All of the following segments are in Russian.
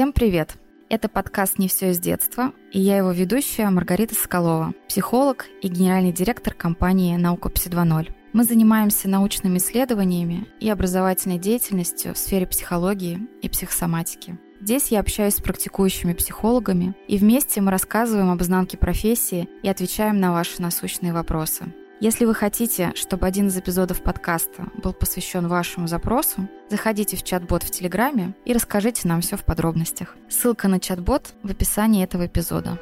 Всем привет! Это подкаст «Не все из детства», и я его ведущая Маргарита Соколова, психолог и генеральный директор компании «Наука Пси 2.0». Мы занимаемся научными исследованиями и образовательной деятельностью в сфере психологии и психосоматики. Здесь я общаюсь с практикующими психологами, и вместе мы рассказываем об изнанке профессии и отвечаем на ваши насущные вопросы. Если вы хотите, чтобы один из эпизодов подкаста был посвящен вашему запросу, заходите в чат-бот в Телеграме и расскажите нам все в подробностях. Ссылка на чат-бот в описании этого эпизода.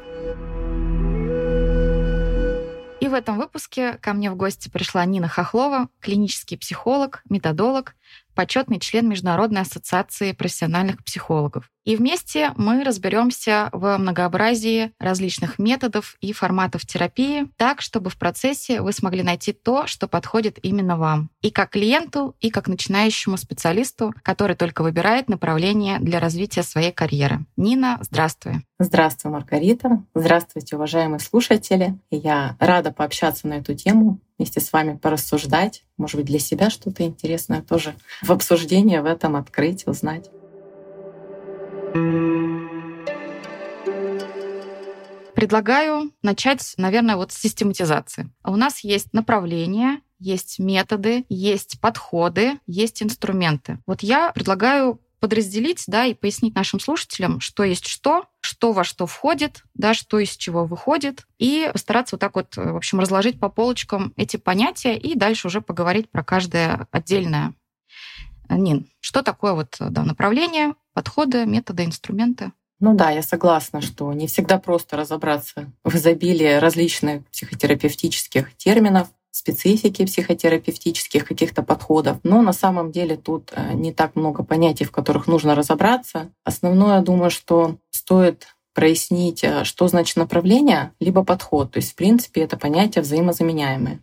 И в этом выпуске ко мне в гости пришла Нина Хохлова, клинический психолог, методолог, почетный член Международной ассоциации профессиональных психологов. И вместе мы разберемся в многообразии различных методов и форматов терапии, так, чтобы в процессе вы смогли найти то, что подходит именно вам. И как клиенту, и как начинающему специалисту, который только выбирает направление для развития своей карьеры. Нина, здравствуй. Здравствуй, Маргарита. Здравствуйте, уважаемые слушатели. Я рада пообщаться на эту тему, вместе с вами порассуждать, может быть, для себя что-то интересное тоже в обсуждении в этом открыть, узнать. Предлагаю начать, наверное, вот с систематизации. У нас есть направления, есть методы, есть подходы, есть инструменты. Вот я предлагаю подразделить, да, и пояснить нашим слушателям, что есть что, что во что входит, да, что из чего выходит, и постараться вот так вот, в общем, разложить по полочкам эти понятия и дальше уже поговорить про каждое отдельное. Нин, что такое вот да, направление, подходы, методы, инструменты? Ну да, я согласна, что не всегда просто разобраться в изобилии различных психотерапевтических терминов, специфики психотерапевтических каких-то подходов. Но на самом деле тут э, не так много понятий, в которых нужно разобраться. Основное, думаю, что стоит прояснить, э, что значит направление, либо подход. То есть, в принципе, это понятия взаимозаменяемые.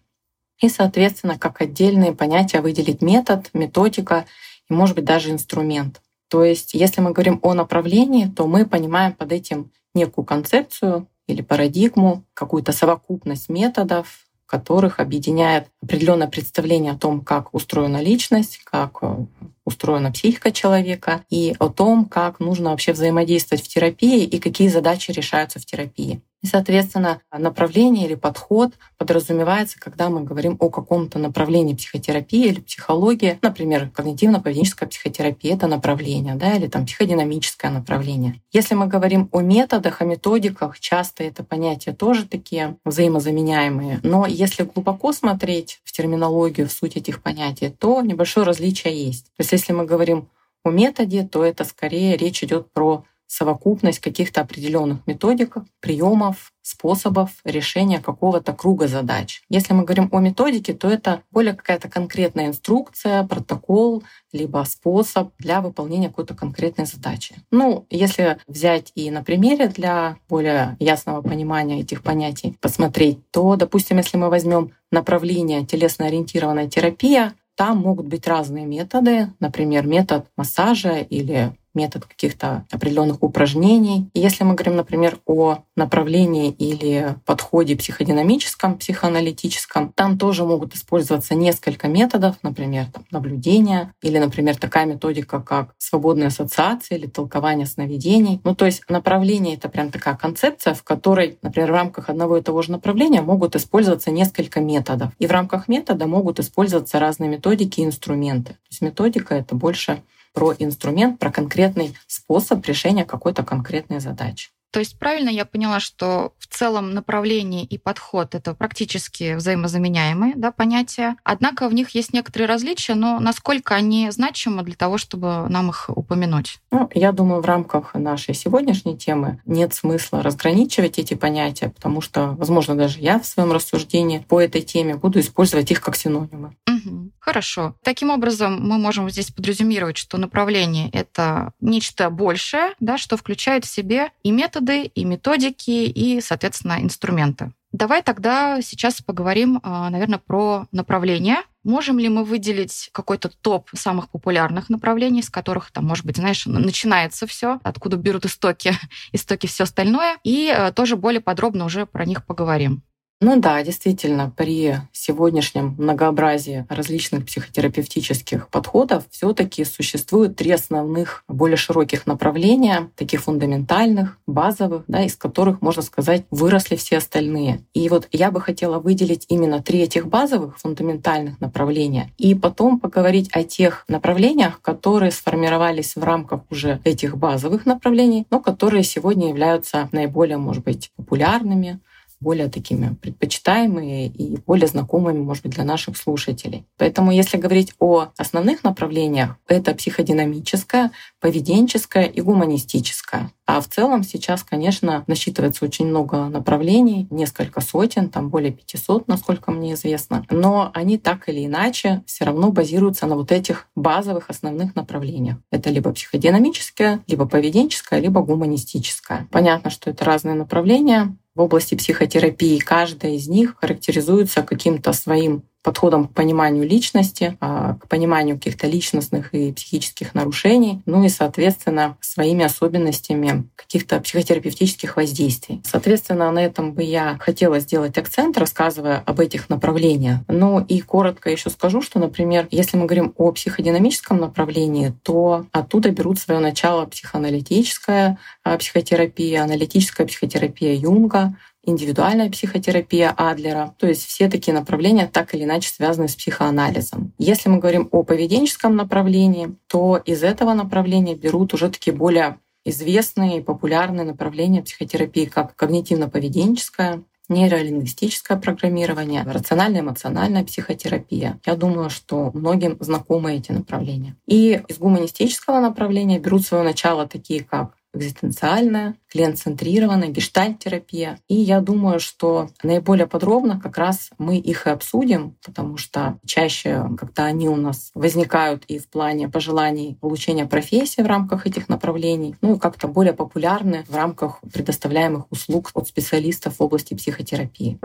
И, соответственно, как отдельные понятия выделить метод, методика и, может быть, даже инструмент. То есть, если мы говорим о направлении, то мы понимаем под этим некую концепцию или парадигму, какую-то совокупность методов, которых объединяет определенное представление о том, как устроена личность, как э, устроена психика человека и о том, как нужно вообще взаимодействовать в терапии и какие задачи решаются в терапии. И, соответственно, направление или подход подразумевается, когда мы говорим о каком-то направлении психотерапии или психологии. Например, когнитивно-поведенческая психотерапия — это направление, да, или там психодинамическое направление. Если мы говорим о методах, о методиках, часто это понятия тоже такие взаимозаменяемые. Но если глубоко смотреть в терминологию, в суть этих понятий, то небольшое различие есть. То есть если мы говорим о методе, то это скорее речь идет про совокупность каких-то определенных методик, приемов, способов решения какого-то круга задач. Если мы говорим о методике, то это более какая-то конкретная инструкция, протокол, либо способ для выполнения какой-то конкретной задачи. Ну, если взять и на примере для более ясного понимания этих понятий посмотреть, то, допустим, если мы возьмем направление телесно-ориентированная терапия, там могут быть разные методы, например, метод массажа или метод каких-то определенных упражнений. И если мы говорим, например, о направлении или подходе психодинамическом, психоаналитическом, там тоже могут использоваться несколько методов, например, там, наблюдения или, например, такая методика, как свободная ассоциация или толкование сновидений. Ну, то есть направление — это прям такая концепция, в которой, например, в рамках одного и того же направления могут использоваться несколько методов. И в рамках метода могут использоваться разные методики и инструменты. То есть методика — это больше про инструмент, про конкретный способ решения какой-то конкретной задачи. То есть правильно я поняла, что в целом направление и подход это практически взаимозаменяемые да, понятия. Однако в них есть некоторые различия, но насколько они значимы для того, чтобы нам их упомянуть? Ну, я думаю, в рамках нашей сегодняшней темы нет смысла разграничивать эти понятия, потому что, возможно, даже я в своем рассуждении по этой теме буду использовать их как синонимы. Угу. Хорошо. Таким образом, мы можем здесь подразумевать, что направление — это нечто большее, да, что включает в себе и методы, методы, и методики, и, соответственно, инструменты. Давай тогда сейчас поговорим, а, наверное, про направления. Можем ли мы выделить какой-то топ самых популярных направлений, с которых, там, может быть, знаешь, начинается все, откуда берут истоки, истоки все остальное, и э, тоже более подробно уже про них поговорим. Ну да, действительно, при сегодняшнем многообразии различных психотерапевтических подходов все-таки существует три основных, более широких направления, таких фундаментальных, базовых, да, из которых, можно сказать, выросли все остальные. И вот я бы хотела выделить именно три этих базовых, фундаментальных направления, и потом поговорить о тех направлениях, которые сформировались в рамках уже этих базовых направлений, но которые сегодня являются наиболее, может быть, популярными, более такими предпочитаемые и более знакомыми, может быть, для наших слушателей. Поэтому если говорить о основных направлениях, это психодинамическое, поведенческое и гуманистическое. А в целом сейчас, конечно, насчитывается очень много направлений, несколько сотен, там более 500, насколько мне известно. Но они так или иначе все равно базируются на вот этих базовых основных направлениях. Это либо психодинамическое, либо поведенческое, либо гуманистическое. Понятно, что это разные направления, в области психотерапии. Каждая из них характеризуется каким-то своим подходом к пониманию личности, а, к пониманию каких-то личностных и психических нарушений, ну и, соответственно, своими особенностями каких-то психотерапевтических воздействий. Соответственно, на этом бы я хотела сделать акцент, рассказывая об этих направлениях. Ну и коротко еще скажу, что, например, если мы говорим о психодинамическом направлении, то оттуда берут свое начало психоаналитическая а, психотерапия, аналитическая психотерапия Юнга, индивидуальная психотерапия Адлера. То есть все такие направления так или иначе связаны с психоанализом. Если мы говорим о поведенческом направлении, то из этого направления берут уже такие более известные и популярные направления психотерапии, как когнитивно-поведенческая, нейролингвистическое программирование, рационально-эмоциональная психотерапия. Я думаю, что многим знакомы эти направления. И из гуманистического направления берут свое начало такие, как экзистенциальная, клиент-центрированная, гештальт-терапия. И я думаю, что наиболее подробно как раз мы их и обсудим, потому что чаще, когда они у нас возникают и в плане пожеланий получения профессии в рамках этих направлений, ну и как-то более популярны в рамках предоставляемых услуг от специалистов в области психотерапии.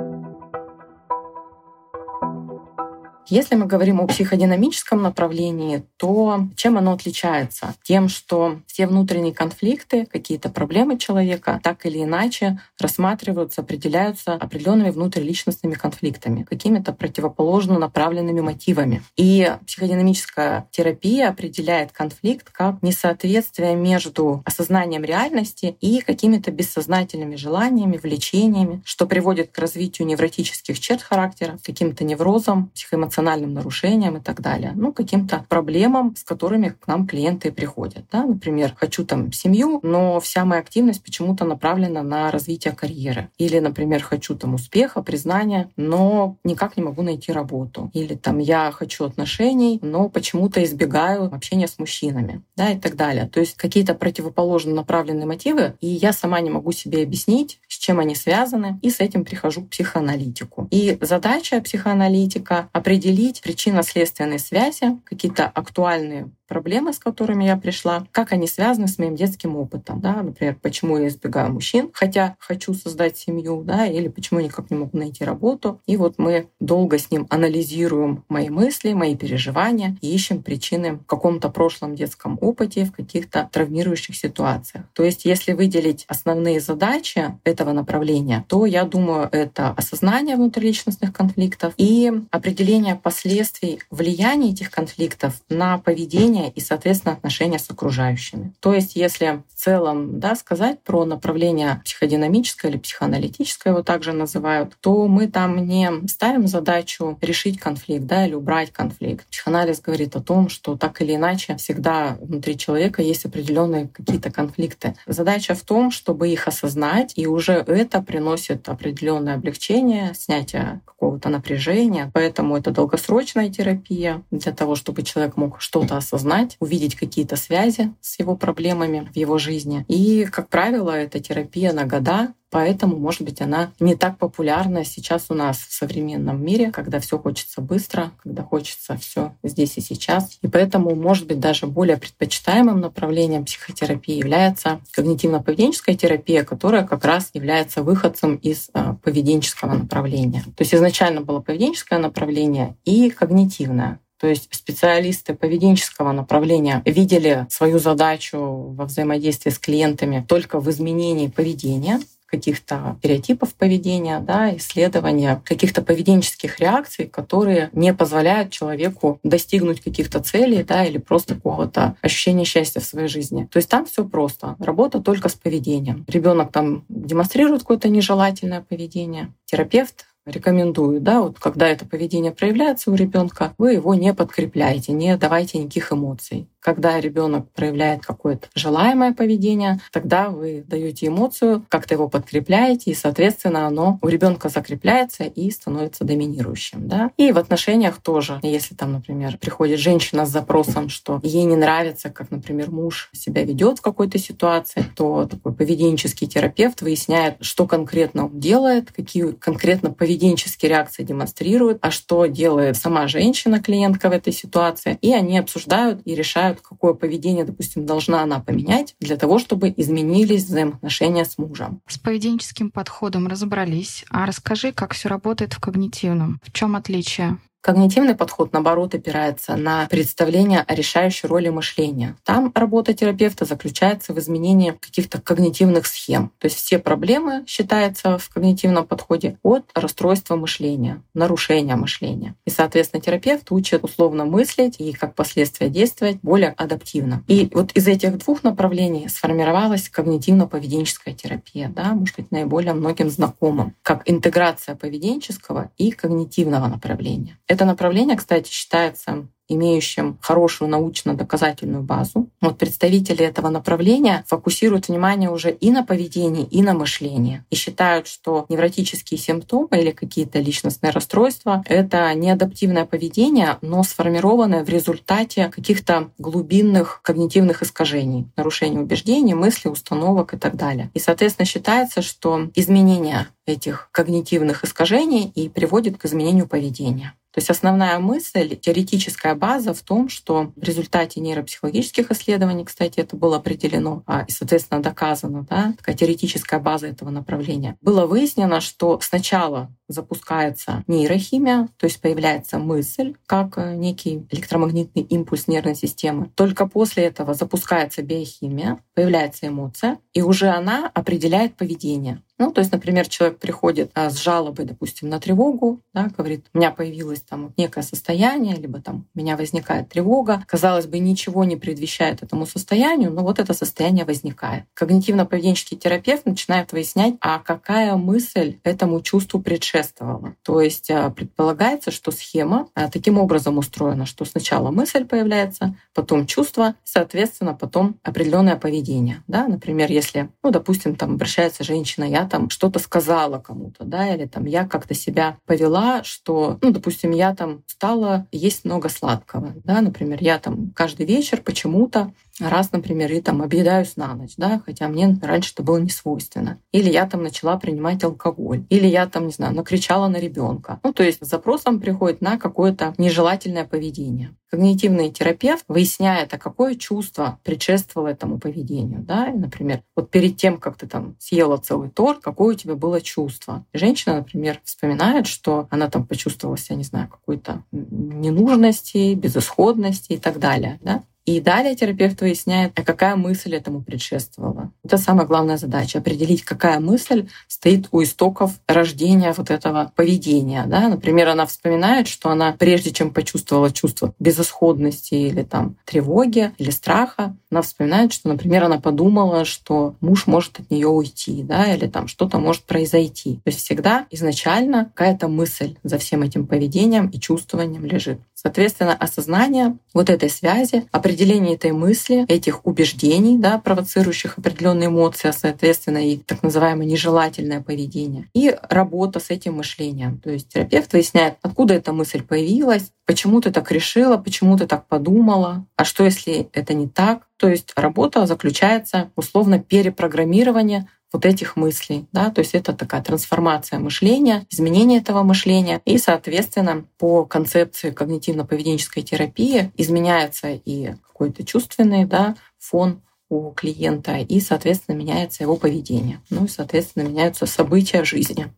Если мы говорим о психодинамическом направлении, то чем оно отличается? Тем, что все внутренние конфликты, какие-то проблемы человека так или иначе рассматриваются, определяются определенными внутриличностными конфликтами, какими-то противоположно направленными мотивами. И психодинамическая терапия определяет конфликт как несоответствие между осознанием реальности и какими-то бессознательными желаниями, влечениями, что приводит к развитию невротических черт характера, каким-то неврозам, психоэмоциональным эмоциональным нарушениям и так далее, ну, каким-то проблемам, с которыми к нам клиенты приходят. Да? Например, хочу там семью, но вся моя активность почему-то направлена на развитие карьеры. Или, например, хочу там успеха, признания, но никак не могу найти работу. Или там я хочу отношений, но почему-то избегаю общения с мужчинами, да, и так далее. То есть какие-то противоположно направленные мотивы, и я сама не могу себе объяснить, с чем они связаны, и с этим прихожу к психоаналитику. И задача психоаналитика — определить определить причинно-следственные связи, какие-то актуальные проблемы, с которыми я пришла, как они связаны с моим детским опытом, да, например, почему я избегаю мужчин, хотя хочу создать семью, да, или почему я никак не могу найти работу. И вот мы долго с ним анализируем мои мысли, мои переживания и ищем причины в каком-то прошлом детском опыте, в каких-то травмирующих ситуациях. То есть, если выделить основные задачи этого направления, то я думаю, это осознание внутриличностных конфликтов и определение последствий влияния этих конфликтов на поведение поведение и, соответственно, отношения с окружающими. То есть, если в целом да, сказать про направление психодинамическое или психоаналитическое, его также называют, то мы там не ставим задачу решить конфликт да, или убрать конфликт. Психоанализ говорит о том, что так или иначе всегда внутри человека есть определенные какие-то конфликты. Задача в том, чтобы их осознать, и уже это приносит определенное облегчение, снятие какого-то напряжения. Поэтому это долгосрочная терапия для того, чтобы человек мог что-то осознать осознать, увидеть какие-то связи с его проблемами в его жизни. И, как правило, это терапия на года, Поэтому, может быть, она не так популярна сейчас у нас в современном мире, когда все хочется быстро, когда хочется все здесь и сейчас. И поэтому, может быть, даже более предпочитаемым направлением психотерапии является когнитивно-поведенческая терапия, которая как раз является выходцем из а, поведенческого направления. То есть изначально было поведенческое направление и когнитивное. То есть специалисты поведенческого направления видели свою задачу во взаимодействии с клиентами только в изменении поведения, каких-то стереотипов поведения, да, исследование каких-то поведенческих реакций, которые не позволяют человеку достигнуть каких-то целей да, или просто какого-то ощущения счастья в своей жизни. То есть там все просто. Работа только с поведением. Ребенок там демонстрирует какое-то нежелательное поведение. Терапевт рекомендую, да, вот когда это поведение проявляется у ребенка, вы его не подкрепляете, не давайте никаких эмоций. Когда ребенок проявляет какое-то желаемое поведение, тогда вы даете эмоцию, как-то его подкрепляете, и, соответственно, оно у ребенка закрепляется и становится доминирующим. Да? И в отношениях тоже, если там, например, приходит женщина с запросом, что ей не нравится, как, например, муж себя ведет в какой-то ситуации, то такой поведенческий терапевт выясняет, что конкретно он делает, какие конкретно поведенческие реакции демонстрирует, а что делает сама женщина, клиентка в этой ситуации. И они обсуждают и решают, знают, какое поведение, допустим, должна она поменять для того, чтобы изменились взаимоотношения с мужем. С поведенческим подходом разобрались. А расскажи, как все работает в когнитивном. В чем отличие? Когнитивный подход, наоборот, опирается на представление о решающей роли мышления. Там работа терапевта заключается в изменении каких-то когнитивных схем. То есть все проблемы считаются в когнитивном подходе от расстройства мышления, нарушения мышления. И, соответственно, терапевт учит условно мыслить и, как последствие, действовать более адаптивно. И вот из этих двух направлений сформировалась когнитивно-поведенческая терапия, да, может быть, наиболее многим знакомым, как интеграция поведенческого и когнитивного направления. Это направление, кстати, считается имеющим хорошую научно-доказательную базу. Вот представители этого направления фокусируют внимание уже и на поведении, и на мышлении. И считают, что невротические симптомы или какие-то личностные расстройства — это не адаптивное поведение, но сформированное в результате каких-то глубинных когнитивных искажений, нарушений убеждений, мыслей, установок и так далее. И, соответственно, считается, что изменение этих когнитивных искажений и приводит к изменению поведения. То есть основная мысль, теоретическая база в том, что в результате нейропсихологических исследований, кстати, это было определено а, и, соответственно, доказано, да, такая теоретическая база этого направления, было выяснено, что сначала запускается нейрохимия, то есть появляется мысль, как э, некий электромагнитный импульс нервной системы. Только после этого запускается биохимия, появляется эмоция, и уже она определяет поведение. Ну, то есть, например, человек приходит а, с жалобой, допустим, на тревогу, да, говорит, у меня появилось там некое состояние, либо там у меня возникает тревога. Казалось бы, ничего не предвещает этому состоянию, но вот это состояние возникает. Когнитивно-поведенческий терапевт начинает выяснять, а какая мысль этому чувству предшествовала. То есть а, предполагается, что схема а, таким образом устроена, что сначала мысль появляется, потом чувство, соответственно, потом определенное поведение. Да? Например, если, ну, допустим, там обращается женщина, я там что-то сказала кому-то, да, или там я как-то себя повела, что, ну, допустим, я там стала есть много сладкого, да, например, я там каждый вечер почему-то раз, например, и там объедаюсь на ночь, да, хотя мне раньше это было не свойственно. Или я там начала принимать алкоголь, или я там, не знаю, накричала на ребенка. Ну, то есть запросом приходит на какое-то нежелательное поведение. Когнитивный терапевт выясняет, а какое чувство предшествовало этому поведению. Да? И, например, вот перед тем, как ты там съела целый торт, какое у тебя было чувство. Женщина, например, вспоминает, что она там почувствовала себя, не знаю, какой-то ненужности, безысходности и так далее. Да? И далее терапевт выясняет, а какая мысль этому предшествовала. Это самая главная задача — определить, какая мысль стоит у истоков рождения вот этого поведения. Да? Например, она вспоминает, что она, прежде чем почувствовала чувство безысходности или там тревоги или страха, она вспоминает, что, например, она подумала, что муж может от нее уйти, да, или там что-то может произойти. То есть всегда изначально какая-то мысль за всем этим поведением и чувствованием лежит. Соответственно, осознание вот этой связи, определение этой мысли, этих убеждений, да, провоцирующих определенные эмоции, а соответственно и так называемое нежелательное поведение, и работа с этим мышлением. То есть терапевт выясняет, откуда эта мысль появилась, почему ты так решила, почему ты так подумала, а что если это не так. То есть работа заключается условно перепрограммирование вот этих мыслей. Да? То есть это такая трансформация мышления, изменение этого мышления. И, соответственно, по концепции когнитивно-поведенческой терапии изменяется и какой-то чувственный да, фон у клиента, и, соответственно, меняется его поведение. Ну и, соответственно, меняются события жизни.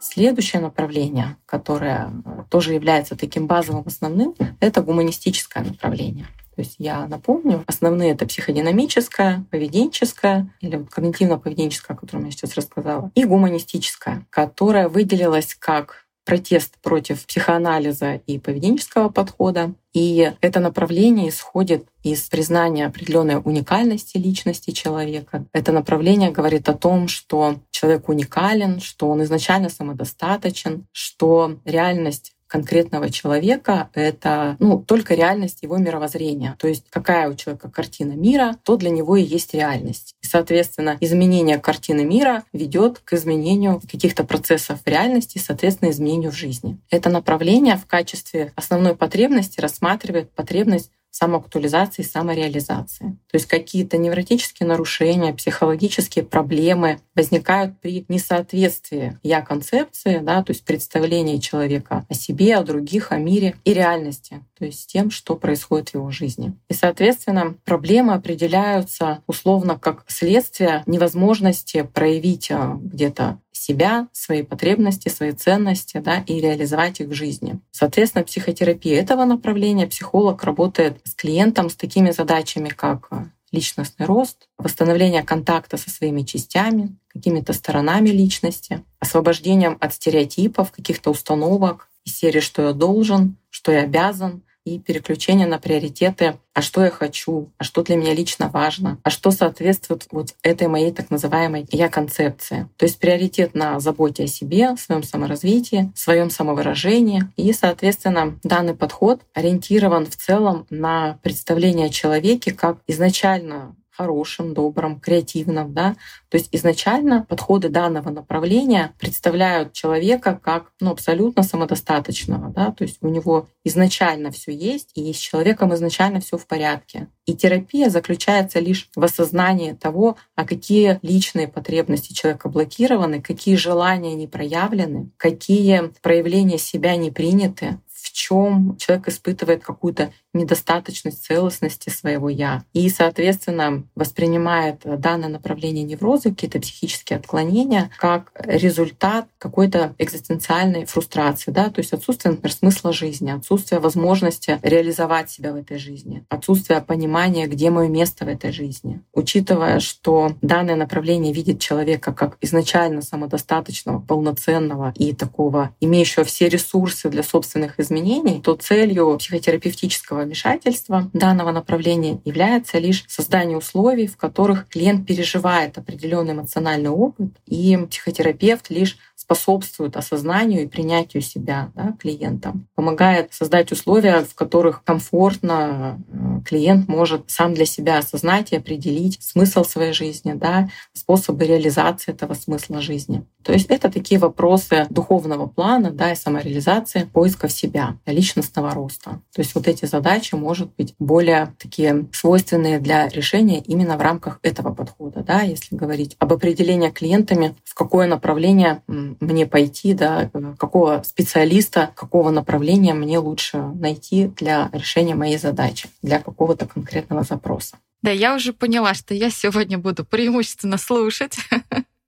Следующее направление, которое тоже является таким базовым основным, это гуманистическое направление. То есть я напомню, основные это психодинамическая, поведенческая или вот когнитивно-поведенческая, о котором я сейчас рассказала, и гуманистическая, которая выделилась как протест против психоанализа и поведенческого подхода. И это направление исходит из признания определенной уникальности личности человека. Это направление говорит о том, что человек уникален, что он изначально самодостаточен, что реальность конкретного человека — это ну, только реальность его мировоззрения. То есть какая у человека картина мира, то для него и есть реальность. И, соответственно, изменение картины мира ведет к изменению каких-то процессов в реальности, соответственно, изменению в жизни. Это направление в качестве основной потребности рассматривает потребность самоактуализации, самореализации. То есть какие-то невротические нарушения, психологические проблемы возникают при несоответствии я концепции, да, то есть представления человека о себе, о других, о мире и реальности, то есть тем, что происходит в его жизни. И, соответственно, проблемы определяются условно как следствие невозможности проявить а, где-то себя, свои потребности, свои ценности да, и реализовать их в жизни. Соответственно, психотерапия этого направления психолог работает с клиентом с такими задачами, как э, личностный рост, восстановление контакта со своими частями, какими-то сторонами личности, освобождением от стереотипов, каких-то установок из серии «что я должен», «что я обязан», и переключение на приоритеты, а что я хочу, а что для меня лично важно, а что соответствует вот этой моей так называемой я-концепции. То есть приоритет на заботе о себе, своем саморазвитии, своем самовыражении. И, соответственно, данный подход ориентирован в целом на представление о человеке как изначально хорошим, добрым, креативным. Да? То есть изначально подходы данного направления представляют человека как ну, абсолютно самодостаточного. Да? То есть у него изначально все есть, и с человеком изначально все в порядке. И терапия заключается лишь в осознании того, а какие личные потребности человека блокированы, какие желания не проявлены, какие проявления себя не приняты, в чем человек испытывает какую-то недостаточность целостности своего «я». И, соответственно, воспринимает данное направление невроза, какие-то психические отклонения, как результат какой-то экзистенциальной фрустрации, да, то есть отсутствие, например, смысла жизни, отсутствие возможности реализовать себя в этой жизни, отсутствие понимания, где мое место в этой жизни. Учитывая, что данное направление видит человека как изначально самодостаточного, полноценного и такого, имеющего все ресурсы для собственных изменений, то целью психотерапевтического вмешательства данного направления является лишь создание условий, в которых клиент переживает определенный эмоциональный опыт, и психотерапевт лишь способствует осознанию и принятию себя да, клиентом, помогает создать условия, в которых комфортно э, клиент может сам для себя осознать и определить смысл своей жизни, да, способы реализации этого смысла жизни. То есть это такие вопросы духовного плана да, и самореализации, поиска в себя, личностного роста. То есть вот эти задачи, может быть, более такие свойственные для решения именно в рамках этого подхода. Да, если говорить об определении клиентами, в какое направление мне пойти, да, какого специалиста, какого направления мне лучше найти для решения моей задачи, для какого-то конкретного запроса. Да, я уже поняла, что я сегодня буду преимущественно слушать,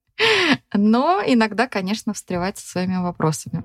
но иногда, конечно, встревать со своими вопросами.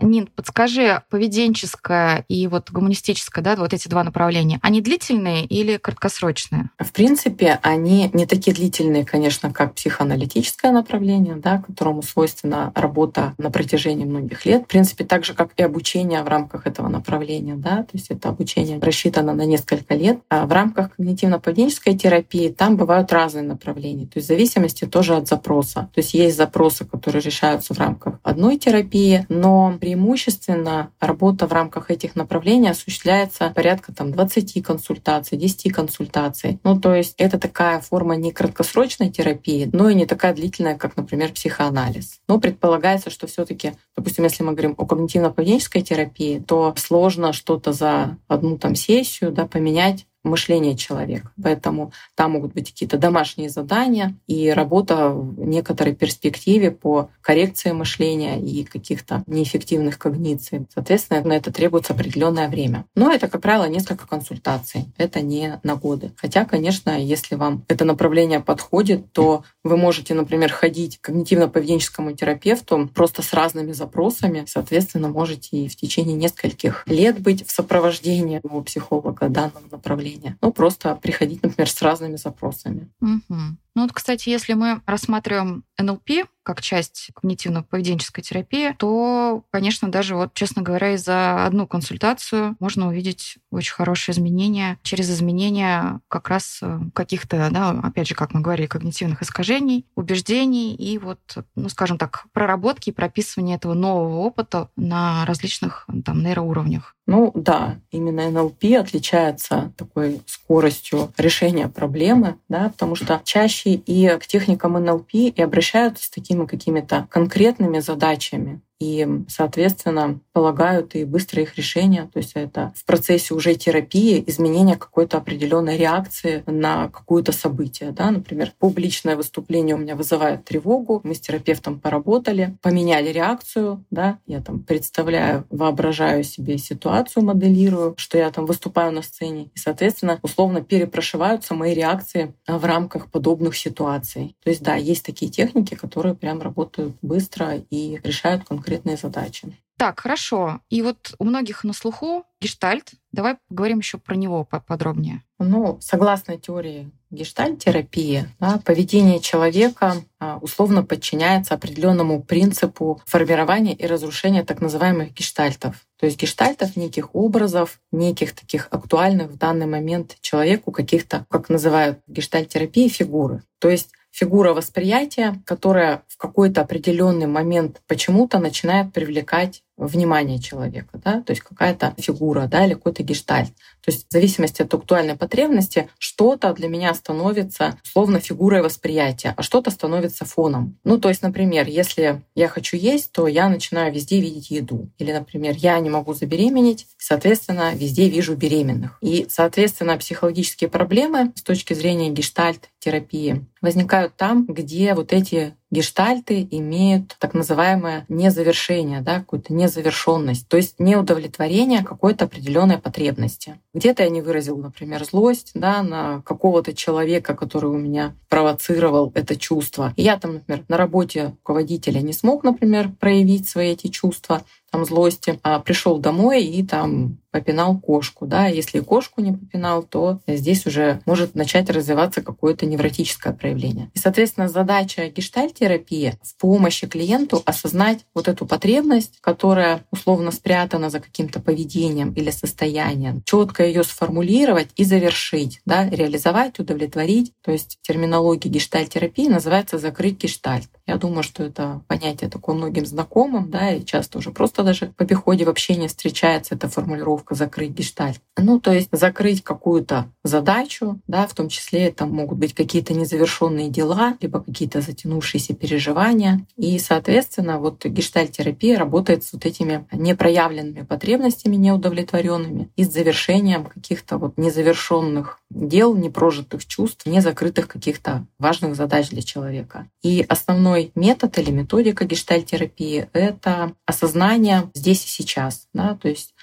Нин, подскажи, поведенческое и вот гуманистическое, да, вот эти два направления, они длительные или краткосрочные? В принципе, они не такие длительные, конечно, как психоаналитическое направление, да, которому свойственна работа на протяжении многих лет. В принципе, так же, как и обучение в рамках этого направления, да, то есть это обучение рассчитано на несколько лет. А в рамках когнитивно-поведенческой терапии там бывают разные направления, то есть в зависимости тоже от запроса. То есть есть запросы, которые решаются в рамках одной терапии, но преимущественно работа в рамках этих направлений осуществляется порядка там 20 консультаций, 10 консультаций. Ну, то есть это такая форма не краткосрочной терапии, но и не такая длительная, как, например, психоанализ. Но предполагается, что все таки допустим, если мы говорим о когнитивно-поведенческой терапии, то сложно что-то за одну там сессию да, поменять мышления человека. Поэтому там могут быть какие-то домашние задания и работа в некоторой перспективе по коррекции мышления и каких-то неэффективных когниций. Соответственно, на это требуется определенное время. Но это, как правило, несколько консультаций. Это не на годы. Хотя, конечно, если вам это направление подходит, то вы можете, например, ходить к когнитивно-поведенческому терапевту просто с разными запросами. Соответственно, можете и в течение нескольких лет быть в сопровождении у психолога данного направления. Ну, просто приходить, например, с разными запросами. Угу. Ну вот, кстати, если мы рассматриваем НЛП как часть когнитивно-поведенческой терапии, то, конечно, даже вот, честно говоря, и за одну консультацию можно увидеть очень хорошие изменения через изменения как раз э, каких-то, да, опять же, как мы говорили, когнитивных искажений, убеждений и вот, ну, скажем так, проработки и прописывания этого нового опыта на различных там нейроуровнях. Ну да, именно НЛП отличается такой скоростью решения проблемы, да, потому что чаще и к техникам НЛП и обращаются с такими какими-то конкретными задачами, и, соответственно, полагают и быстрое их решение. То есть это в процессе уже терапии изменение какой-то определенной реакции на какое-то событие. Да? Например, публичное выступление у меня вызывает тревогу, мы с терапевтом поработали, поменяли реакцию, да? я там представляю, воображаю себе ситуацию, моделирую, что я там выступаю на сцене, и, соответственно, условно перепрошиваются мои реакции в рамках подобных ситуаций. То есть, да, есть такие техники, которые прям работают быстро и решают конкретно конкретные задачи. Так, хорошо. И вот у многих на слуху гештальт. Давай поговорим еще про него подробнее. Ну, согласно теории гештальт-терапии, да, поведение человека а, условно подчиняется определенному принципу формирования и разрушения так называемых гештальтов. То есть гештальтов, неких образов, неких таких актуальных в данный момент человеку каких-то, как называют гештальт-терапии, фигуры. То есть фигура восприятия, которая в какой-то определенный момент почему-то начинает привлекать внимание человека, да, то есть какая-то фигура, да, или какой-то гештальт. То есть в зависимости от актуальной потребности что-то для меня становится словно фигурой восприятия, а что-то становится фоном. Ну, то есть, например, если я хочу есть, то я начинаю везде видеть еду. Или, например, я не могу забеременеть, соответственно, везде вижу беременных. И, соответственно, психологические проблемы с точки зрения гештальт-терапии возникают там, где вот эти гештальты имеют так называемое незавершение, да, какую-то незавершенность, то есть неудовлетворение какой-то определенной потребности. Где-то я не выразил, например, злость да, на какого-то человека, который у меня провоцировал это чувство. И я там, например, на работе руководителя не смог, например, проявить свои эти чувства, там злости, а пришел домой и там попинал кошку, да, если кошку не попинал, то здесь уже может начать развиваться какое-то невротическое проявление. И, соответственно, задача гештальтерапии в помощи клиенту осознать вот эту потребность, которая условно спрятана за каким-то поведением или состоянием, четко ее сформулировать и завершить, да, реализовать, удовлетворить. То есть в терминологии гештальтерапии называется закрыть гештальт. Я думаю, что это понятие такое многим знакомым, да, и часто уже просто даже в обиходе в общении встречается эта формулировка «закрыть гештальт». Ну, то есть закрыть какую-то задачу, да, в том числе это могут быть какие-то незавершенные дела, либо какие-то затянувшиеся переживания. И, соответственно, вот гештальт-терапия работает с вот этими непроявленными потребностями неудовлетворенными и с завершением каких-то вот незавершенных дел, непрожитых чувств, незакрытых каких-то важных задач для человека. И основной метод или методика гештальтерапии — это осознание здесь и сейчас. Да? То есть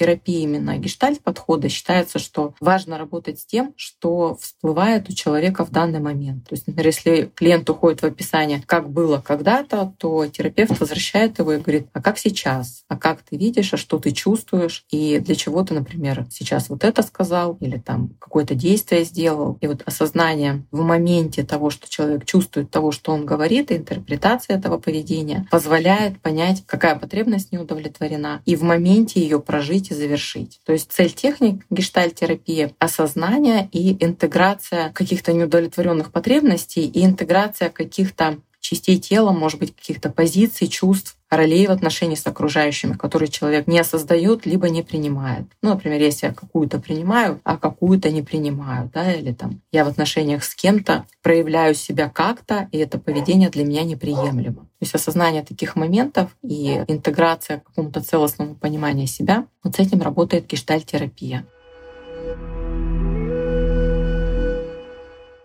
терапии именно гештальт-подхода считается, что важно работать с тем, что всплывает у человека в данный момент. То есть, например, если клиент уходит в описание, как было когда-то, то терапевт возвращает его и говорит, а как сейчас? А как ты видишь? А что ты чувствуешь? И для чего ты, например, сейчас вот это сказал или там какое-то действие сделал? И вот осознание в моменте того, что человек чувствует, того, что он говорит, и интерпретация этого поведения позволяет понять, какая потребность не удовлетворена, и в моменте ее прожить и завершить. То есть цель техник гештальтерапии — осознание и интеграция каких-то неудовлетворенных потребностей и интеграция каких-то частей тела, может быть, каких-то позиций, чувств, ролей в отношении с окружающими, которые человек не осознает, либо не принимает. Ну, например, если я какую-то принимаю, а какую-то не принимаю, да, или там я в отношениях с кем-то проявляю себя как-то, и это поведение для меня неприемлемо. То есть осознание таких моментов и интеграция к какому-то целостному пониманию себя, вот с этим работает гештальтерапия. терапия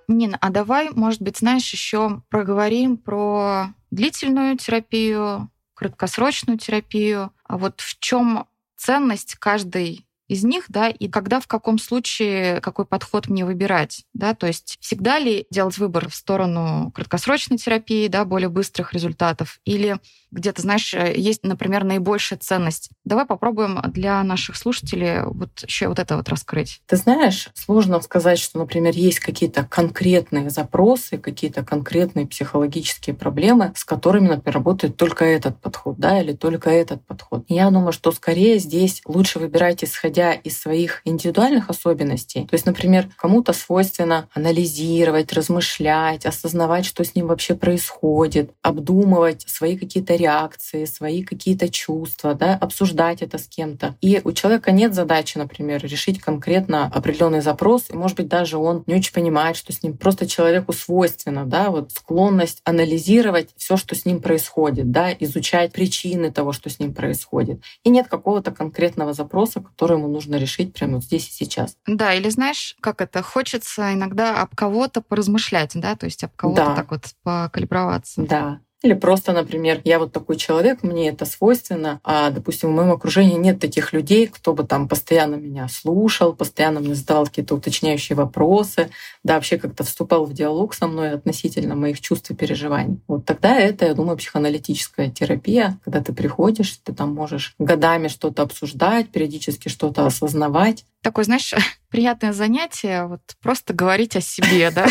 Нина, а давай, может быть, знаешь, еще проговорим про длительную терапию, краткосрочную терапию. А вот в чем ценность каждой из них, да, и когда, в каком случае, какой подход мне выбирать, да, то есть всегда ли делать выбор в сторону краткосрочной терапии, да, более быстрых результатов, или где-то, знаешь, э, есть, например, наибольшая ценность. Давай попробуем для наших слушателей вот еще вот это вот раскрыть. Ты знаешь, сложно сказать, что, например, есть какие-то конкретные запросы, какие-то конкретные психологические проблемы, с которыми, например, работает только этот подход, да, или только этот подход. Я думаю, что скорее здесь лучше выбирать исходя из своих индивидуальных особенностей. То есть, например, кому-то свойственно анализировать, размышлять, осознавать, что с ним вообще происходит, обдумывать свои какие-то реакции, свои какие-то чувства, да, обсуждать это с кем-то. И у человека нет задачи, например, решить конкретно определенный запрос, и, может быть, даже он не очень понимает, что с ним просто человеку свойственно, да, вот склонность анализировать все, что с ним происходит, да, изучать причины того, что с ним происходит. И нет какого-то конкретного запроса, который ему нужно решить прямо здесь и сейчас. Да, или знаешь, как это, хочется иногда об кого-то поразмышлять, да, то есть об кого-то да. так вот покалиброваться. Да, или просто, например, я вот такой человек, мне это свойственно, а, допустим, в моем окружении нет таких людей, кто бы там постоянно меня слушал, постоянно мне задавал какие-то уточняющие вопросы, да, вообще как-то вступал в диалог со мной относительно моих чувств и переживаний. Вот тогда это, я думаю, психоаналитическая терапия, когда ты приходишь, ты там можешь годами что-то обсуждать, периодически что-то осознавать. Такое, знаешь, приятное занятие, вот просто говорить о себе, да?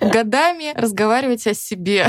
годами разговаривать о себе.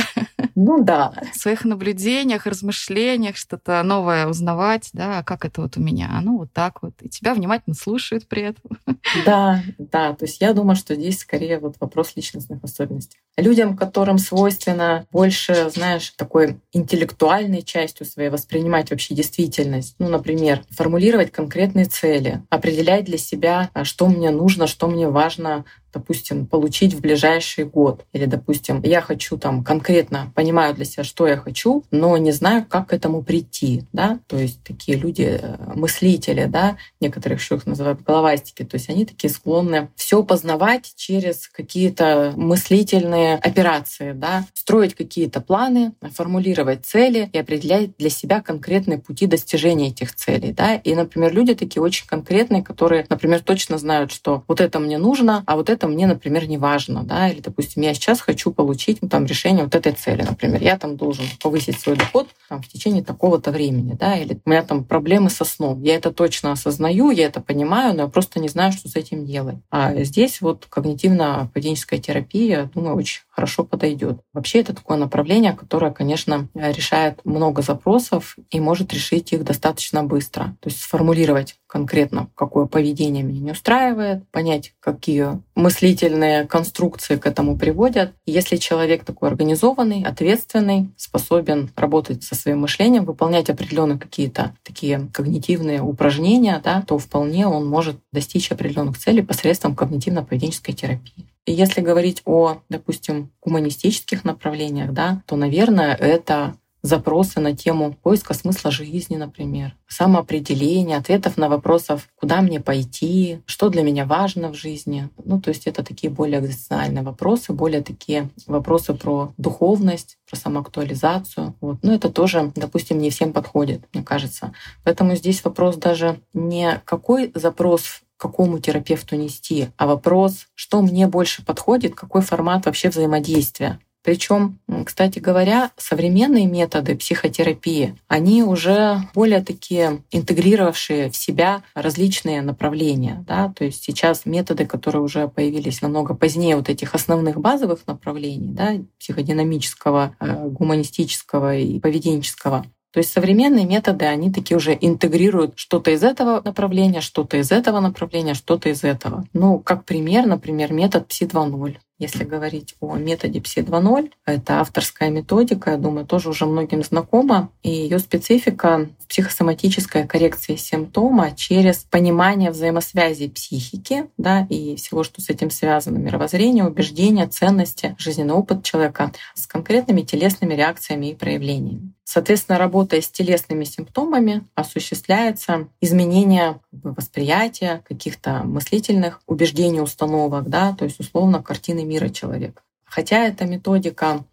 Ну да. В своих наблюдениях, размышлениях, что-то новое узнавать, да, как это вот у меня, а ну вот так вот. И тебя внимательно слушают при этом. Да, да. То есть я думаю, что здесь скорее вот вопрос личностных особенностей. Людям, которым свойственно больше, знаешь, такой интеллектуальной частью своей воспринимать вообще действительность. Ну, например, формулировать конкретные цели, определять для себя, а что мне нужно, что мне важно допустим, получить в ближайший год. Или, допустим, я хочу там конкретно, понимаю для себя, что я хочу, но не знаю, как к этому прийти. Да? То есть такие люди, э, мыслители, да, некоторых еще их называют головастики, то есть они такие склонны все познавать через какие-то мыслительные операции, да, строить какие-то планы, формулировать цели и определять для себя конкретные пути достижения этих целей. Да? И, например, люди такие очень конкретные, которые, например, точно знают, что вот это мне нужно, а вот это это мне, например, не важно, да, или, допустим, я сейчас хочу получить ну, там решение вот этой цели, например, я там должен повысить свой доход там, в течение такого-то времени, да, или у меня там проблемы со сном, я это точно осознаю, я это понимаю, но я просто не знаю, что с этим делать. А здесь вот когнитивно-поведенческая терапия, думаю, очень хорошо подойдет. Вообще это такое направление, которое, конечно, решает много запросов и может решить их достаточно быстро. То есть сформулировать конкретно, какое поведение меня не устраивает, понять, какие мыслительные конструкции к этому приводят. Если человек такой организованный, ответственный, способен работать со своим мышлением, выполнять определенные какие-то такие когнитивные упражнения, да, то вполне он может достичь определенных целей посредством когнитивно-поведенческой терапии. И если говорить о, допустим, гуманистических направлениях, да, то, наверное, это запросы на тему поиска смысла жизни, например, самоопределения, ответов на вопросов, куда мне пойти, что для меня важно в жизни. Ну, то есть это такие более экзистенциальные вопросы, более такие вопросы про духовность, про самоактуализацию. Вот. Но это тоже, допустим, не всем подходит, мне кажется. Поэтому здесь вопрос даже не какой запрос какому терапевту нести, а вопрос, что мне больше подходит, какой формат вообще взаимодействия. Причем, кстати говоря, современные методы психотерапии, они уже более такие интегрировавшие в себя различные направления. Да? То есть сейчас методы, которые уже появились намного позднее вот этих основных базовых направлений, да, психодинамического, э, гуманистического и поведенческого, то есть современные методы, они такие уже интегрируют что-то из этого направления, что-то из этого направления, что-то из этого. Ну, как пример, например, метод ПСИ 2.0. Если говорить о методе ПСИ 2.0, это авторская методика, я думаю, тоже уже многим знакома. И ее специфика в психосоматической коррекции симптома через понимание взаимосвязи психики да, и всего, что с этим связано, мировоззрение, убеждения, ценности, жизненный опыт человека с конкретными телесными реакциями и проявлениями. Соответственно, работая с телесными симптомами, осуществляется изменение восприятия, каких-то мыслительных убеждений, установок, да, то есть условно картины мира человека. Хотя эта методика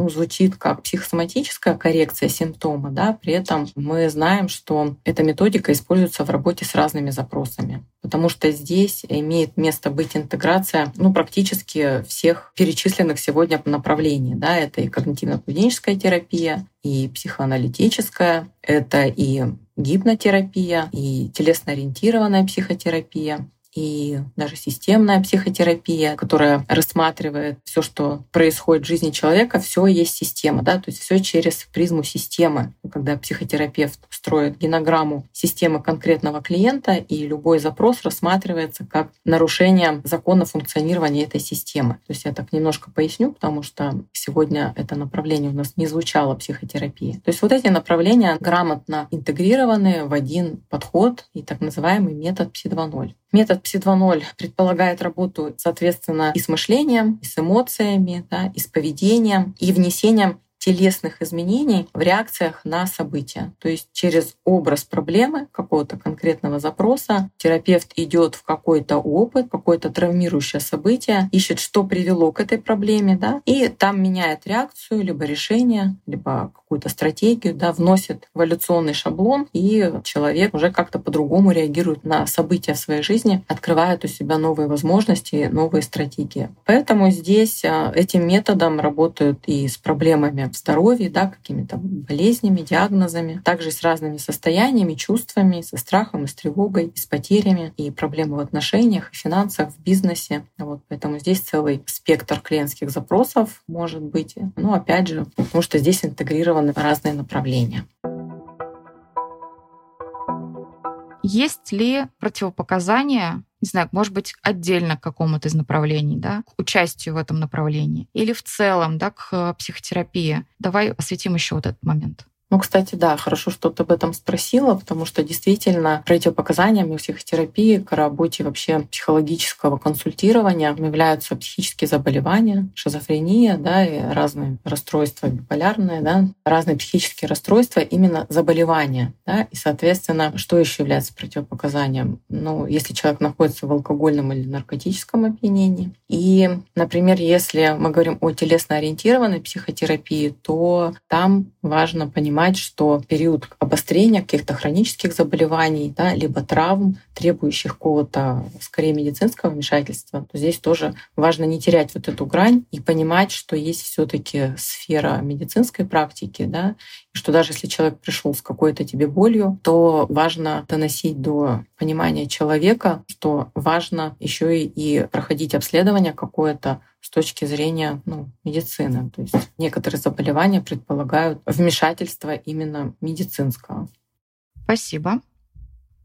ну, звучит как психосоматическая коррекция симптома, да, при этом мы знаем, что эта методика используется в работе с разными запросами, потому что здесь имеет место быть интеграция ну, практически всех перечисленных сегодня направлений. Да, это и когнитивно-поведенческая терапия, и психоаналитическая, это и гипнотерапия, и телесно-ориентированная психотерапия и даже системная психотерапия, которая рассматривает все, что происходит в жизни человека, все есть система, да, то есть все через призму системы. Когда психотерапевт строит генограмму системы конкретного клиента, и любой запрос рассматривается как нарушение закона функционирования этой системы. То есть я так немножко поясню, потому что сегодня это направление у нас не звучало психотерапии. То есть вот эти направления грамотно интегрированы в один подход и так называемый метод ПСИ 2.0. Метод ПСИ 2.0 предполагает работу, соответственно, и с мышлением, и с эмоциями, да, и с поведением, и внесением телесных изменений в реакциях на события. То есть через образ проблемы какого-то конкретного запроса терапевт идет в какой-то опыт, какое-то травмирующее событие, ищет, что привело к этой проблеме, да, и там меняет реакцию, либо решение, либо какую-то стратегию, да, вносит эволюционный шаблон, и человек уже как-то по-другому реагирует на события в своей жизни, открывает у себя новые возможности, новые стратегии. Поэтому здесь а, этим методом работают и с проблемами в здоровье, да, какими-то болезнями, диагнозами, также с разными состояниями, чувствами, со страхом и с тревогой, и с потерями, и проблемы в отношениях, и финансах, в бизнесе. Вот, поэтому здесь целый спектр клиентских запросов может быть. Ну, опять же, потому что здесь интегрированы разные направления. Есть ли противопоказания не знаю, может быть, отдельно к какому-то из направлений, да, к участию в этом направлении, или в целом, да, к психотерапии. Давай осветим еще вот этот момент. Ну, кстати, да, хорошо, что ты об этом спросила, потому что действительно противопоказаниями психотерапии к работе вообще психологического консультирования являются психические заболевания, шизофрения, да, и разные расстройства биполярные, да, разные психические расстройства, именно заболевания, да, и, соответственно, что еще является противопоказанием? Ну, если человек находится в алкогольном или наркотическом опьянении. И, например, если мы говорим о телесно-ориентированной психотерапии, то там важно понимать, понимать, что период обострения каких-то хронических заболеваний, да, либо травм, требующих какого-то, скорее, медицинского вмешательства, то здесь тоже важно не терять вот эту грань и понимать, что есть все таки сфера медицинской практики, да, и что даже если человек пришел с какой-то тебе болью, то важно доносить до понимания человека, что важно еще и проходить обследование какое-то с точки зрения ну, медицины. То есть некоторые заболевания предполагают вмешательство именно медицинского. Спасибо.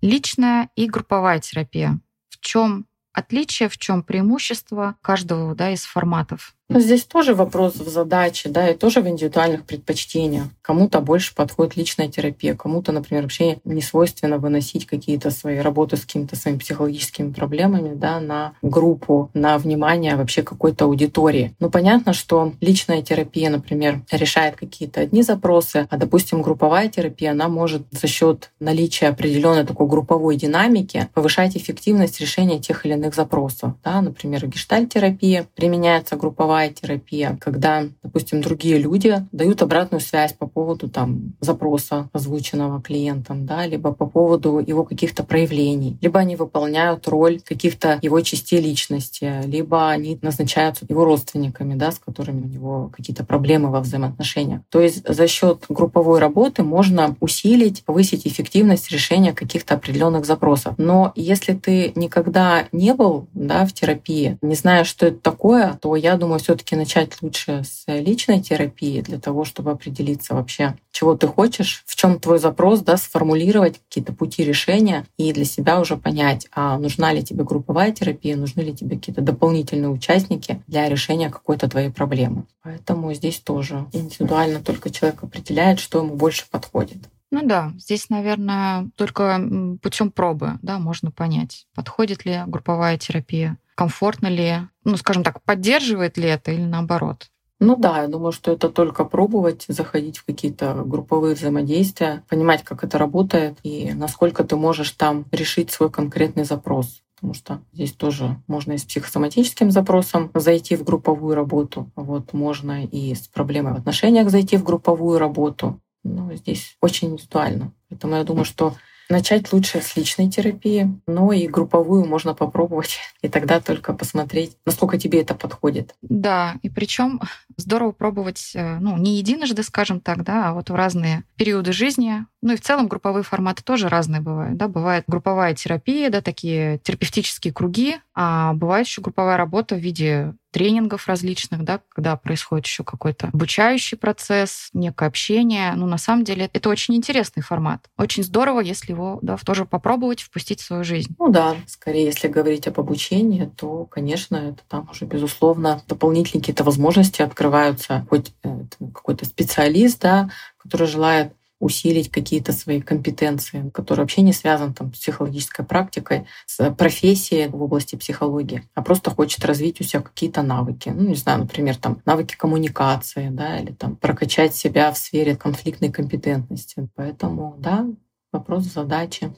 Личная и групповая терапия. В чем отличие, в чем преимущество каждого да, из форматов? Но здесь тоже вопрос в задаче, да, и тоже в индивидуальных предпочтениях. Кому-то больше подходит личная терапия, кому-то, например, вообще не свойственно выносить какие-то свои работы с какими-то своими психологическими проблемами, да, на группу, на внимание вообще какой-то аудитории. Ну, понятно, что личная терапия, например, решает какие-то одни запросы, а, допустим, групповая терапия, она может за счет наличия определенной такой групповой динамики повышать эффективность решения тех или иных запросов. Да, например, гештальт-терапия применяется групповая групповая терапия, когда, допустим, другие люди дают обратную связь по поводу там, запроса, озвученного клиентом, да, либо по поводу его каких-то проявлений, либо они выполняют роль каких-то его частей личности, либо они назначаются его родственниками, да, с которыми у него какие-то проблемы во взаимоотношениях. То есть за счет групповой работы можно усилить, повысить эффективность решения каких-то определенных запросов. Но если ты никогда не был да, в терапии, не знаешь, что это такое, то я думаю, все-таки начать лучше с личной терапии для того, чтобы определиться вообще, чего ты хочешь, в чем твой запрос, да, сформулировать какие-то пути решения и для себя уже понять, а нужна ли тебе групповая терапия, нужны ли тебе какие-то дополнительные участники для решения какой-то твоей проблемы. Поэтому здесь тоже индивидуально только человек определяет, что ему больше подходит. Ну да, здесь, наверное, только путем пробы, да, можно понять, подходит ли групповая терапия, комфортно ли, ну, скажем так, поддерживает ли это или наоборот. Ну да, я думаю, что это только пробовать, заходить в какие-то групповые взаимодействия, понимать, как это работает и насколько ты можешь там решить свой конкретный запрос. Потому что здесь тоже можно и с психосоматическим запросом зайти в групповую работу. Вот можно и с проблемой в отношениях зайти в групповую работу. Но здесь очень индивидуально. Поэтому я думаю, что Начать лучше с личной терапии, но и групповую можно попробовать, и тогда только посмотреть, насколько тебе это подходит. Да, и причем здорово пробовать, э, ну, не единожды, скажем так, да, а вот в разные периоды жизни. Ну и в целом групповые форматы тоже разные бывают, да, бывает групповая терапия, да, такие терапевтические круги, а бывает еще групповая работа в виде тренингов различных, да, когда происходит еще какой-то обучающий процесс, некое общение. Ну, на самом деле, это очень интересный формат. Очень здорово, если его да, тоже попробовать впустить в свою жизнь. Ну да, скорее, если говорить об обучении, то, конечно, это там уже, безусловно, дополнительные какие-то возможности открываются. Хоть какой-то специалист, да, который желает усилить какие-то свои компетенции, которые вообще не связаны там, с психологической практикой, с профессией в области психологии, а просто хочет развить у себя какие-то навыки. Ну, не знаю, например, там навыки коммуникации, да, или там прокачать себя в сфере конфликтной компетентности. Поэтому, да, вопрос задачи.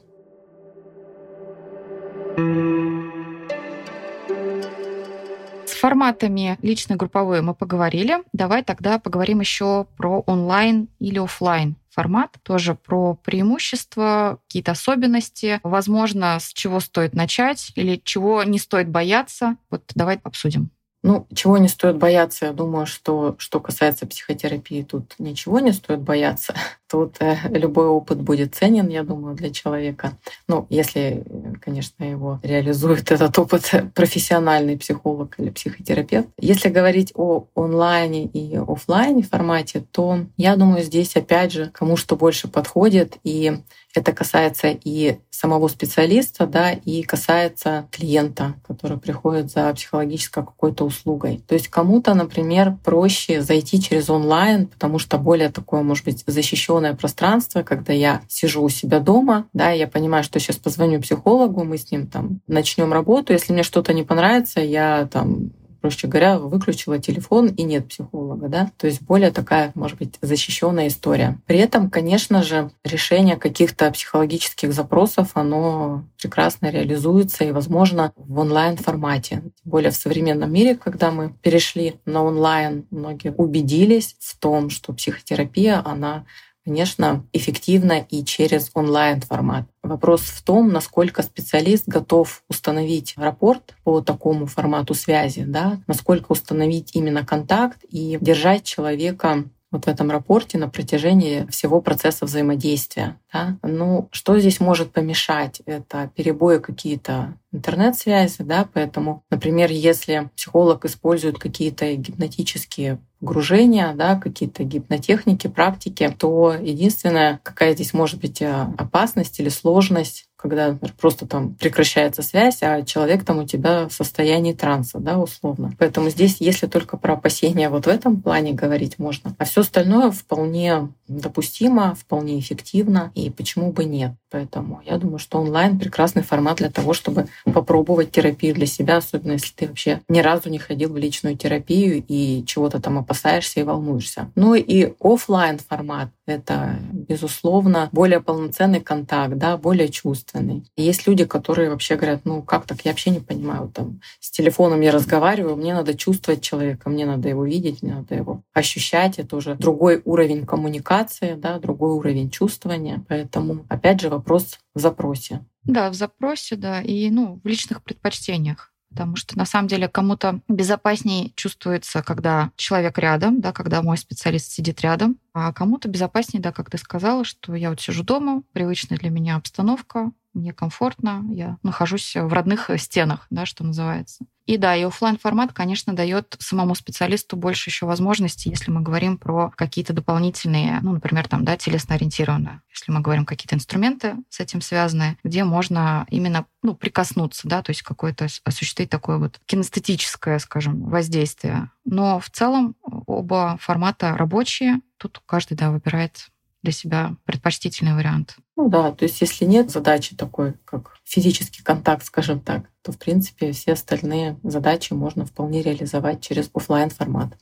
Форматами личной групповой мы поговорили. Давай тогда поговорим еще про онлайн или офлайн формат, тоже про преимущества, какие-то особенности, возможно, с чего стоит начать или чего не стоит бояться. Вот давай обсудим. Ну, чего не стоит бояться, я думаю, что что касается психотерапии, тут ничего не стоит бояться. Тут э, любой опыт будет ценен, я думаю, для человека. Ну, если, конечно, его реализует этот опыт профессиональный психолог или психотерапевт. Если говорить о онлайне и офлайне формате, то я думаю, здесь опять же кому что больше подходит и это касается и самого специалиста, да, и касается клиента, который приходит за психологической какой-то услугой. То есть кому-то, например, проще зайти через онлайн, потому что более такое, может быть, защищенное пространство, когда я сижу у себя дома, да, я понимаю, что сейчас позвоню психологу, мы с ним там начнем работу. Если мне что-то не понравится, я там проще говоря, выключила телефон и нет психолога, да, то есть более такая, может быть, защищенная история. При этом, конечно же, решение каких-то психологических запросов, оно прекрасно реализуется и, возможно, в онлайн-формате. Тем более в современном мире, когда мы перешли на онлайн, многие убедились в том, что психотерапия, она конечно, эффективно и через онлайн-формат. Вопрос в том, насколько специалист готов установить рапорт по такому формату связи, да, насколько установить именно контакт и держать человека вот в этом рапорте на протяжении всего процесса взаимодействия. Да? Ну, что здесь может помешать? Это перебои какие-то интернет-связи, да, поэтому, например, если психолог использует какие-то гипнотические погружения, да, какие-то гипнотехники, практики, то единственное, какая здесь может быть э, опасность или сложность, когда например, просто там прекращается связь, а человек там у тебя в состоянии транса, да, условно. Поэтому здесь, если только про опасения вот в этом плане говорить можно, а все остальное вполне допустимо, вполне эффективно, и почему бы нет. Поэтому я думаю, что онлайн прекрасный формат для того, чтобы попробовать терапию для себя, особенно если ты вообще ни разу не ходил в личную терапию и чего-то там опасаешься и волнуешься. Ну и офлайн формат — это, безусловно, более полноценный контакт, да, более чувственный. Есть люди, которые вообще говорят, ну как так, я вообще не понимаю, там, с телефоном я разговариваю, мне надо чувствовать человека, мне надо его видеть, мне надо его ощущать, это уже другой уровень коммуникации, да, другой уровень чувствования. Поэтому, опять же, вопрос в запросе. Да, в запросе, да, и ну, в личных предпочтениях. Потому что на самом деле кому-то безопаснее чувствуется, когда человек рядом, да, когда мой специалист сидит рядом, а кому-то безопаснее, да, как ты сказала, что я вот сижу дома, привычная для меня обстановка, мне комфортно, я нахожусь в родных стенах, да, что называется. И да, и офлайн формат, конечно, дает самому специалисту больше еще возможностей, если мы говорим про какие-то дополнительные, ну, например, там, да, телесно-ориентированные, если мы говорим какие-то инструменты с этим связанные, где можно именно ну, прикоснуться, да, то есть какое-то осуществить такое вот кинестетическое, скажем, воздействие. Но в целом оба формата рабочие. Тут каждый, да, выбирает для себя предпочтительный вариант. Ну да, то есть если нет задачи такой, как физический контакт, скажем так, то в принципе все остальные задачи можно вполне реализовать через офлайн формат.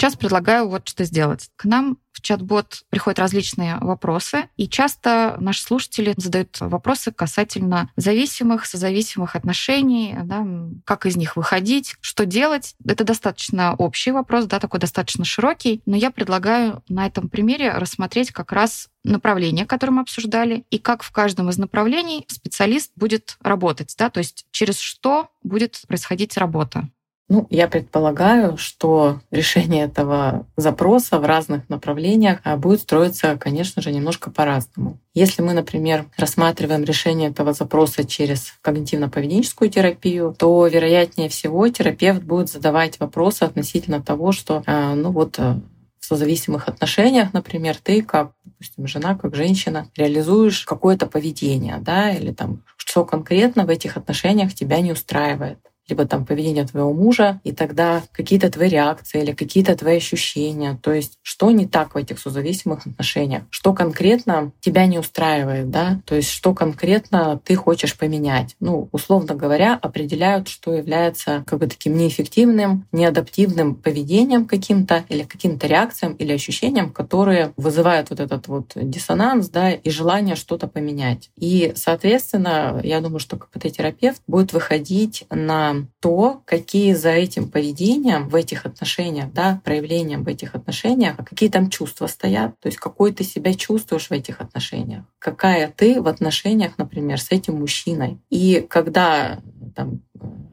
Сейчас предлагаю вот что сделать. К нам в чат-бот приходят различные вопросы, и часто наши слушатели задают вопросы касательно зависимых, созависимых отношений, да, как из них выходить, что делать. Это достаточно общий вопрос, да, такой достаточно широкий, но я предлагаю на этом примере рассмотреть как раз направление, которое мы обсуждали, и как в каждом из направлений специалист будет работать, да, то есть через что будет происходить работа. Ну, я предполагаю, что решение этого запроса в разных направлениях а, будет строиться, конечно же, немножко по-разному. Если мы, например, рассматриваем решение этого запроса через когнитивно-поведенческую терапию, то, вероятнее всего, терапевт будет задавать вопросы относительно того, что, а, ну вот, э, в созависимых отношениях, например, ты как, допустим, жена, как женщина, реализуешь какое-то поведение, да, или там, что конкретно в этих отношениях тебя не устраивает либо там поведение твоего мужа, и тогда какие-то твои реакции или какие-то твои ощущения. То есть что не так в этих созависимых отношениях? Что конкретно тебя не устраивает, да? То есть что конкретно ты хочешь поменять? Ну, условно говоря, определяют, что является как бы таким неэффективным, неадаптивным поведением каким-то или каким-то реакциям или ощущениям, которые вызывают вот этот вот диссонанс, да, и желание что-то поменять. И, соответственно, я думаю, что КПТ-терапевт будет выходить на то, какие за этим поведением в этих отношениях, да, проявлением в этих отношениях, какие там чувства стоят, то есть какой ты себя чувствуешь в этих отношениях, какая ты в отношениях, например, с этим мужчиной. И когда там,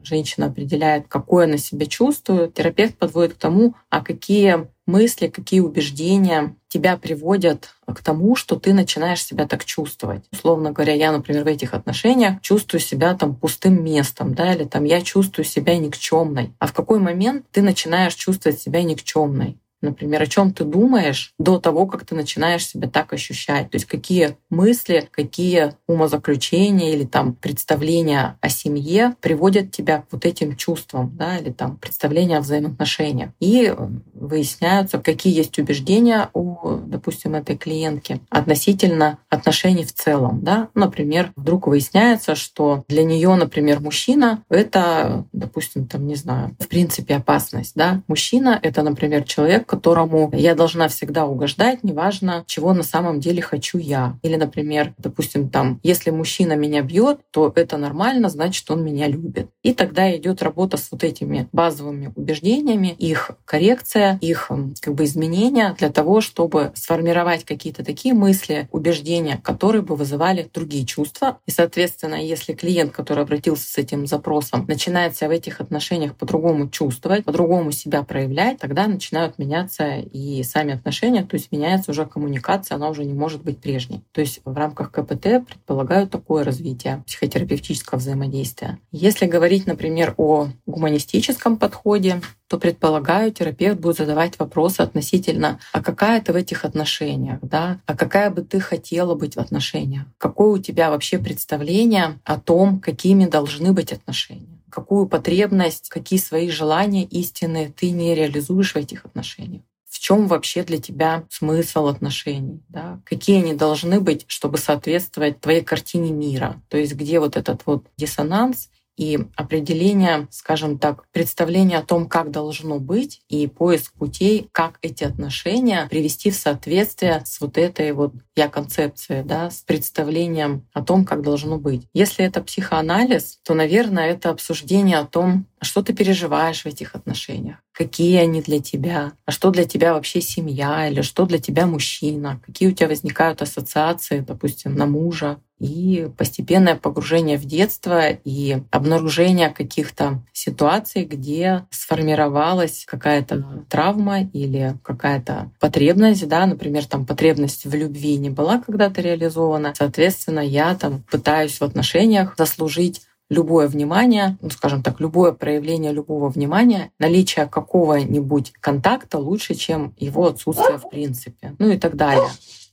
женщина определяет, какое она себя чувствует, терапевт подводит к тому, а какие мысли, какие убеждения тебя приводят к тому, что ты начинаешь себя так чувствовать. Условно говоря, я, например, в этих отношениях чувствую себя там пустым местом, да, или там я чувствую себя никчемной. А в какой момент ты начинаешь чувствовать себя никчемной? Например, о чем ты думаешь до того, как ты начинаешь себя так ощущать. То есть какие мысли, какие умозаключения или там представления о семье приводят тебя к вот этим чувствам, да, или там представления о взаимоотношениях. И выясняются, какие есть убеждения у, допустим, этой клиентки относительно отношений в целом. Да? Например, вдруг выясняется, что для нее, например, мужчина — это, допустим, там, не знаю, в принципе опасность. Да? Мужчина — это, например, человек, которому я должна всегда угождать, неважно, чего на самом деле хочу я. Или, например, допустим, там, если мужчина меня бьет, то это нормально, значит, он меня любит. И тогда идет работа с вот этими базовыми убеждениями, их коррекция, их как бы изменения для того, чтобы сформировать какие-то такие мысли, убеждения, которые бы вызывали другие чувства. И, соответственно, если клиент, который обратился с этим запросом, начинает себя в этих отношениях по-другому чувствовать, по-другому себя проявлять, тогда начинают меня меняться и сами отношения, то есть меняется уже коммуникация, она уже не может быть прежней. То есть в рамках КПТ предполагают такое развитие психотерапевтического взаимодействия. Если говорить, например, о гуманистическом подходе, то, предполагаю, терапевт будет задавать вопросы относительно, а какая ты в этих отношениях, да, а какая бы ты хотела быть в отношениях, какое у тебя вообще представление о том, какими должны быть отношения какую потребность, какие свои желания истины ты не реализуешь в этих отношениях. В чем вообще для тебя смысл отношений? Да? Какие они должны быть, чтобы соответствовать твоей картине мира? То есть где вот этот вот диссонанс и определение, скажем так, представление о том, как должно быть, и поиск путей, как эти отношения привести в соответствие с вот этой вот я концепцией, да, с представлением о том, как должно быть. Если это психоанализ, то, наверное, это обсуждение о том, что ты переживаешь в этих отношениях, какие они для тебя, а что для тебя вообще семья или что для тебя мужчина, какие у тебя возникают ассоциации, допустим, на мужа, и постепенное погружение в детство и обнаружение каких-то ситуаций, где сформировалась какая-то травма или какая-то потребность, да, например, там потребность в любви не была когда-то реализована. Соответственно, я там пытаюсь в отношениях заслужить любое внимание, ну, скажем так, любое проявление любого внимания, наличие какого-нибудь контакта лучше, чем его отсутствие в принципе, ну и так далее.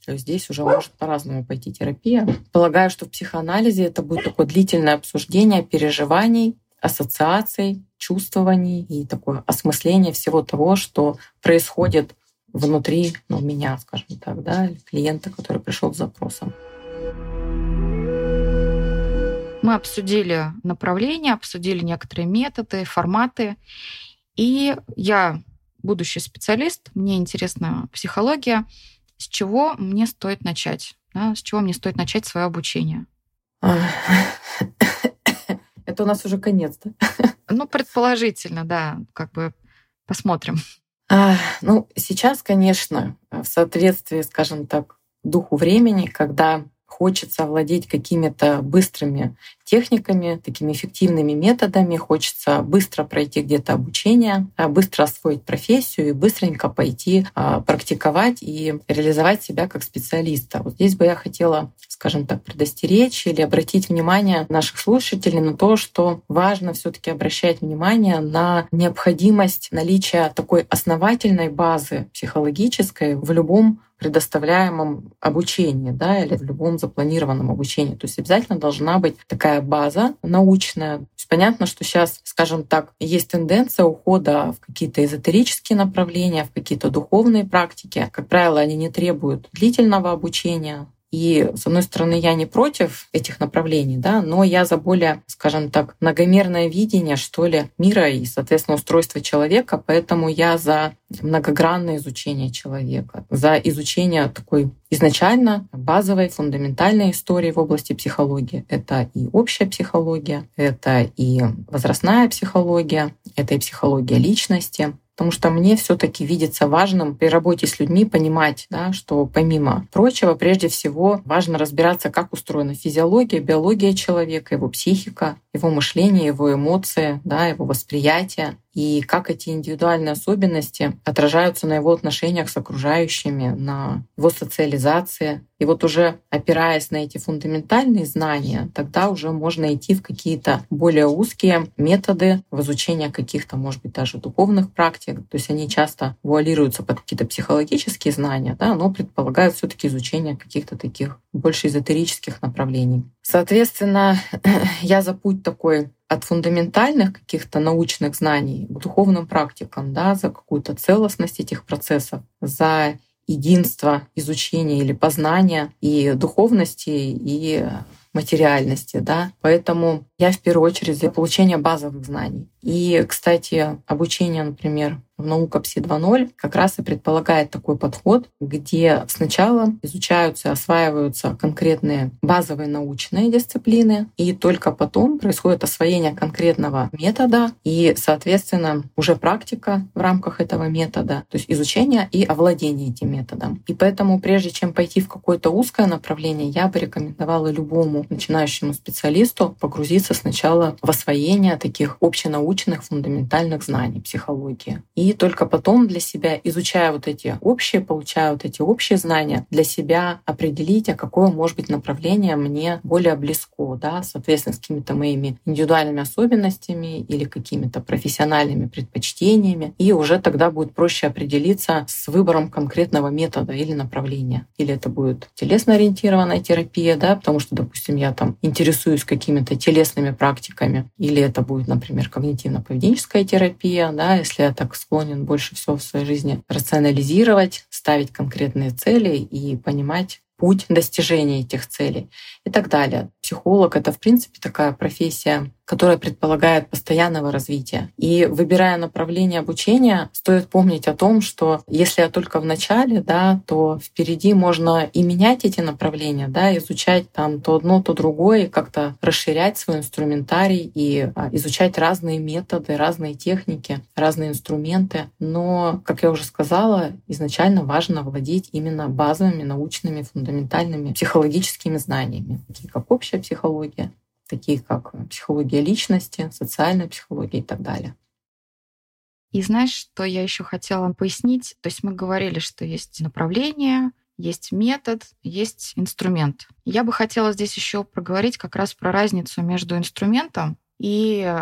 То здесь уже может по-разному пойти терапия. Полагаю, что в психоанализе это будет такое длительное обсуждение переживаний, ассоциаций, чувствований и такое осмысление всего того, что происходит внутри ну, меня, скажем так, да, клиента, который пришел с запросом. Мы обсудили направления, обсудили некоторые методы, форматы. И я, будущий специалист, мне интересна психология. С чего мне стоит начать? Да, с чего мне стоит начать свое обучение? Это у нас уже конец, да? Ну, предположительно, да. Как бы посмотрим. А, ну, сейчас, конечно, в соответствии, скажем так, духу времени, когда хочется овладеть какими-то быстрыми техниками, такими эффективными методами, хочется быстро пройти где-то обучение, а, быстро освоить профессию и быстренько пойти а, практиковать и реализовать себя как специалиста. Вот здесь бы я хотела, скажем так, предостеречь или обратить внимание наших слушателей на то, что важно все таки обращать внимание на необходимость наличия такой основательной базы психологической в любом предоставляемом обучении, да, или в любом запланированном обучении. То есть обязательно должна быть такая база научная. То есть понятно, что сейчас, скажем так, есть тенденция ухода в какие-то эзотерические направления, в какие-то духовные практики. Как правило, они не требуют длительного обучения, и, с одной стороны, я не против этих направлений, да, но я за более, скажем так, многомерное видение, что ли, мира и, соответственно, устройства человека, поэтому я за многогранное изучение человека, за изучение такой изначально базовой, фундаментальной истории в области психологии. Это и общая психология, это и возрастная психология, это и психология личности, Потому что мне все-таки видится важным при работе с людьми понимать, да, что помимо прочего, прежде всего важно разбираться, как устроена физиология, биология человека, его психика, его мышление, его эмоции, да, его восприятие и как эти индивидуальные особенности отражаются на его отношениях с окружающими, на его социализации. И вот уже опираясь на эти фундаментальные знания, тогда уже можно идти в какие-то более узкие методы в изучение каких-то, может быть, даже духовных практик. То есть они часто вуалируются под какие-то психологические знания, да, но предполагают все таки изучение каких-то таких больше эзотерических направлений. Соответственно, я за путь такой от фундаментальных каких-то научных знаний к духовным практикам, да, за какую-то целостность этих процессов, за единство изучения или познания и духовности, и материальности, да. Поэтому я в первую очередь за получение базовых знаний. И, кстати, обучение, например, наука ПСИ 2.0 как раз и предполагает такой подход, где сначала изучаются осваиваются конкретные базовые научные дисциплины, и только потом происходит освоение конкретного метода и, соответственно, уже практика в рамках этого метода, то есть изучение и овладение этим методом. И поэтому, прежде чем пойти в какое-то узкое направление, я бы рекомендовала любому начинающему специалисту погрузиться сначала в освоение таких общенаучных фундаментальных знаний психологии. И только потом для себя, изучая вот эти общие, получая вот эти общие знания, для себя определить, а какое может быть направление мне более близко, да, соответственно, с какими-то моими индивидуальными особенностями или какими-то профессиональными предпочтениями. И уже тогда будет проще определиться с выбором конкретного метода или направления. Или это будет телесно-ориентированная терапия, да, потому что, допустим, я там интересуюсь какими-то телесными практиками, или это будет, например, когнитивно-поведенческая терапия, да, если я так склонен больше всего в своей жизни рационализировать, ставить конкретные цели и понимать, путь достижения этих целей и так далее. Психолог — это, в принципе, такая профессия, которая предполагает постоянного развития. И выбирая направление обучения, стоит помнить о том, что если я только в начале, да, то впереди можно и менять эти направления, да, изучать там то одно, то другое, как-то расширять свой инструментарий и а, изучать разные методы, разные техники, разные инструменты. Но, как я уже сказала, изначально важно владеть именно базовыми научными фундаментальными психологическими знаниями, такие как общая психология, такие как психология личности, социальная психология и так далее. И знаешь, что я еще хотела пояснить? То есть мы говорили, что есть направление, есть метод, есть инструмент. Я бы хотела здесь еще проговорить как раз про разницу между инструментом и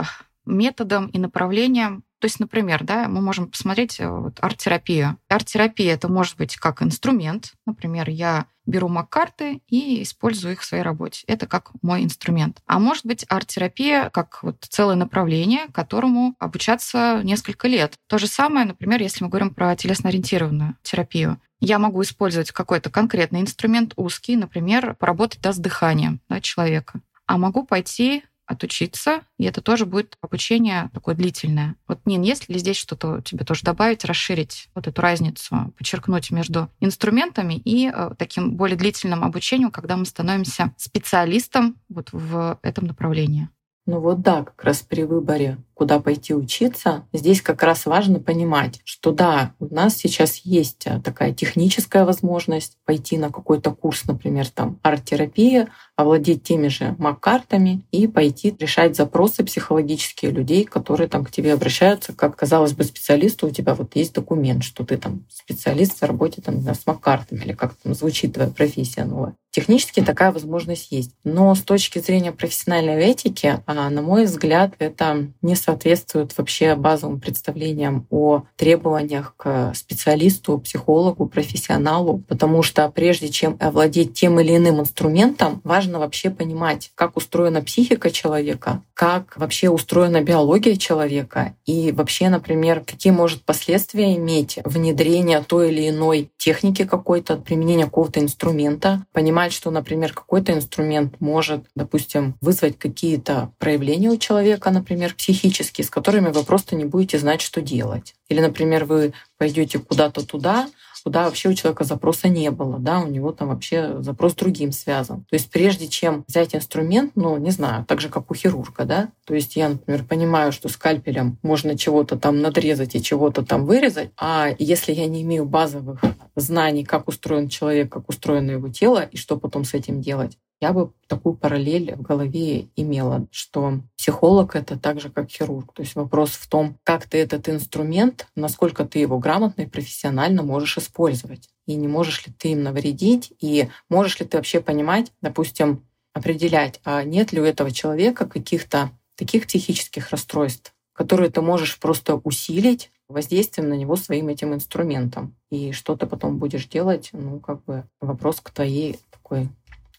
методом и направлением то есть, например, да, мы можем посмотреть э, вот, арт-терапию. Арт-терапия это может быть как инструмент. Например, я беру мак-карты и использую их в своей работе. Это как мой инструмент. А может быть арт-терапия как вот целое направление, которому обучаться несколько лет. То же самое, например, если мы говорим про телесно-ориентированную терапию. Я могу использовать какой-то конкретный инструмент узкий, например, поработать да, с дыханием да, человека. А могу пойти отучиться, и это тоже будет обучение такое длительное. Вот, Нин, есть ли здесь что-то тебе тоже добавить, расширить вот эту разницу, подчеркнуть между инструментами и э, таким более длительным обучением, когда мы становимся специалистом вот в этом направлении? Ну вот да, как раз при выборе, куда пойти учиться, здесь как раз важно понимать, что да, у нас сейчас есть э, такая техническая возможность пойти на какой-то курс, например, там арт-терапия, овладеть теми же мак-картами и пойти решать запросы психологические людей, которые там к тебе обращаются, как казалось бы специалисту, у тебя вот есть документ, что ты там специалист в работе там, с мак-картами, или как там звучит твоя профессия новая. Технически такая возможность есть. Но с точки зрения профессиональной этики, а, на мой взгляд, это не соответствует вообще базовым представлениям о требованиях к специалисту, психологу, профессионалу, потому что прежде чем овладеть тем или иным инструментом, важно вообще понимать, как устроена психика человека, как вообще устроена биология человека и вообще, например, какие может последствия иметь внедрение той или иной техники какой-то, применение какого-то инструмента, понимать, что, например, какой-то инструмент может, допустим, вызвать какие-то проявления у человека, например, психические, с которыми вы просто не будете знать, что делать. Или, например, вы пойдете куда-то туда, куда вообще у человека запроса не было, да, у него там вообще запрос другим связан. То есть прежде чем взять инструмент, ну, не знаю, так же, как у хирурга, да, то есть я, например, понимаю, что скальпелем можно чего-то там надрезать и чего-то там вырезать, а если я не имею базовых знаний, как устроен человек, как устроено его тело и что потом с этим делать, я бы такую параллель в голове имела, что психолог — это так же, как хирург. То есть вопрос в том, как ты этот инструмент, насколько ты его грамотно и профессионально можешь использовать. И не можешь ли ты им навредить, и можешь ли ты вообще понимать, допустим, определять, а нет ли у этого человека каких-то таких психических расстройств, которые ты можешь просто усилить воздействием на него своим этим инструментом. И что ты потом будешь делать, ну, как бы вопрос к твоей такой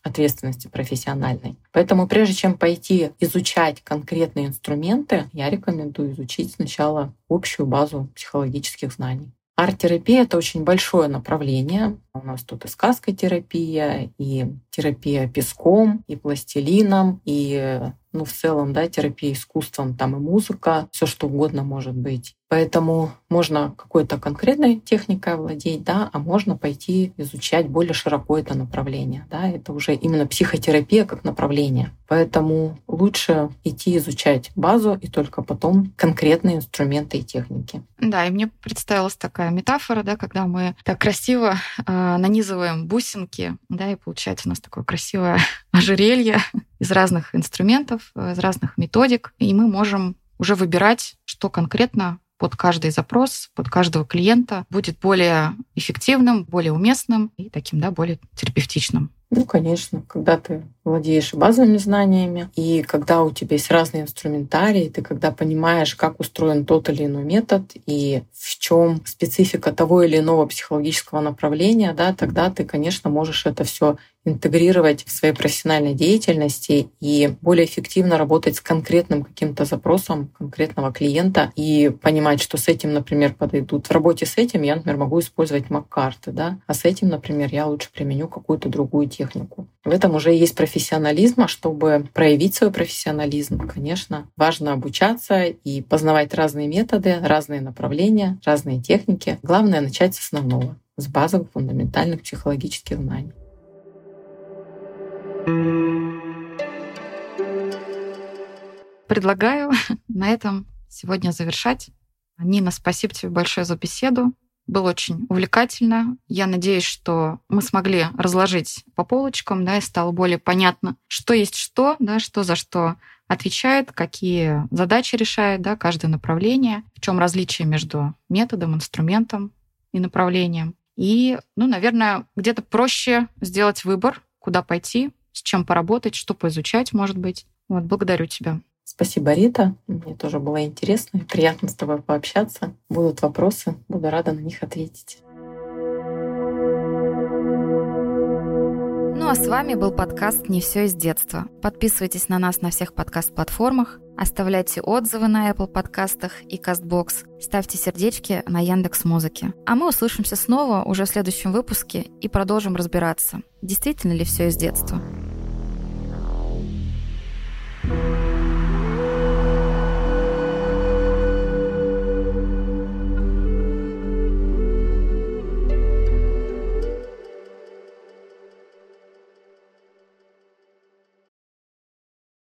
ответственности профессиональной. Поэтому прежде чем пойти изучать конкретные инструменты, я рекомендую изучить сначала общую базу психологических знаний. Арт-терапия — это очень большое направление. У нас тут и сказкотерапия, и терапия песком, и пластилином, и ну, в целом, да, терапия искусством, там и музыка, все что угодно может быть. Поэтому можно какой-то конкретной техникой владеть, да, а можно пойти изучать более широко это направление. Да, это уже именно психотерапия как направление. Поэтому лучше идти изучать базу и только потом конкретные инструменты и техники. Да, и мне представилась такая метафора, да, когда мы так красиво э, нанизываем бусинки, да, и получается у нас такое красивое ожерелье из разных инструментов, из разных методик, и мы можем уже выбирать, что конкретно под каждый запрос, под каждого клиента будет более эффективным, более уместным и таким, да, более терапевтичным. Ну, конечно, когда ты владеешь базовыми знаниями, и когда у тебя есть разные инструментарии, ты когда понимаешь, как устроен тот или иной метод и в чем специфика того или иного психологического направления, да, тогда ты, конечно, можешь это все интегрировать в своей профессиональной деятельности и более эффективно работать с конкретным каким-то запросом конкретного клиента и понимать, что с этим, например, подойдут. В работе с этим я, например, могу использовать мак-карты, да, а с этим, например, я лучше применю какую-то другую технику. В этом уже есть профессионализм, а чтобы проявить свой профессионализм, конечно, важно обучаться и познавать разные методы, разные направления, разные техники. Главное начать с основного, с базовых фундаментальных психологических знаний. Предлагаю на этом сегодня завершать. Нина, спасибо тебе большое за беседу. Было очень увлекательно. Я надеюсь, что мы смогли разложить по полочкам, да, и стало более понятно, что есть что, да, что за что отвечает, какие задачи решает, да, каждое направление, в чем различие между методом, инструментом и направлением. И, ну, наверное, где-то проще сделать выбор, куда пойти, с чем поработать, что поизучать, может быть. Вот, благодарю тебя. Спасибо, Рита. Мне тоже было интересно и приятно с тобой пообщаться. Будут вопросы, буду рада на них ответить. Ну а с вами был подкаст «Не все из детства». Подписывайтесь на нас на всех подкаст-платформах, оставляйте отзывы на Apple подкастах и CastBox, ставьте сердечки на Яндекс Музыке. А мы услышимся снова уже в следующем выпуске и продолжим разбираться, действительно ли все из детства.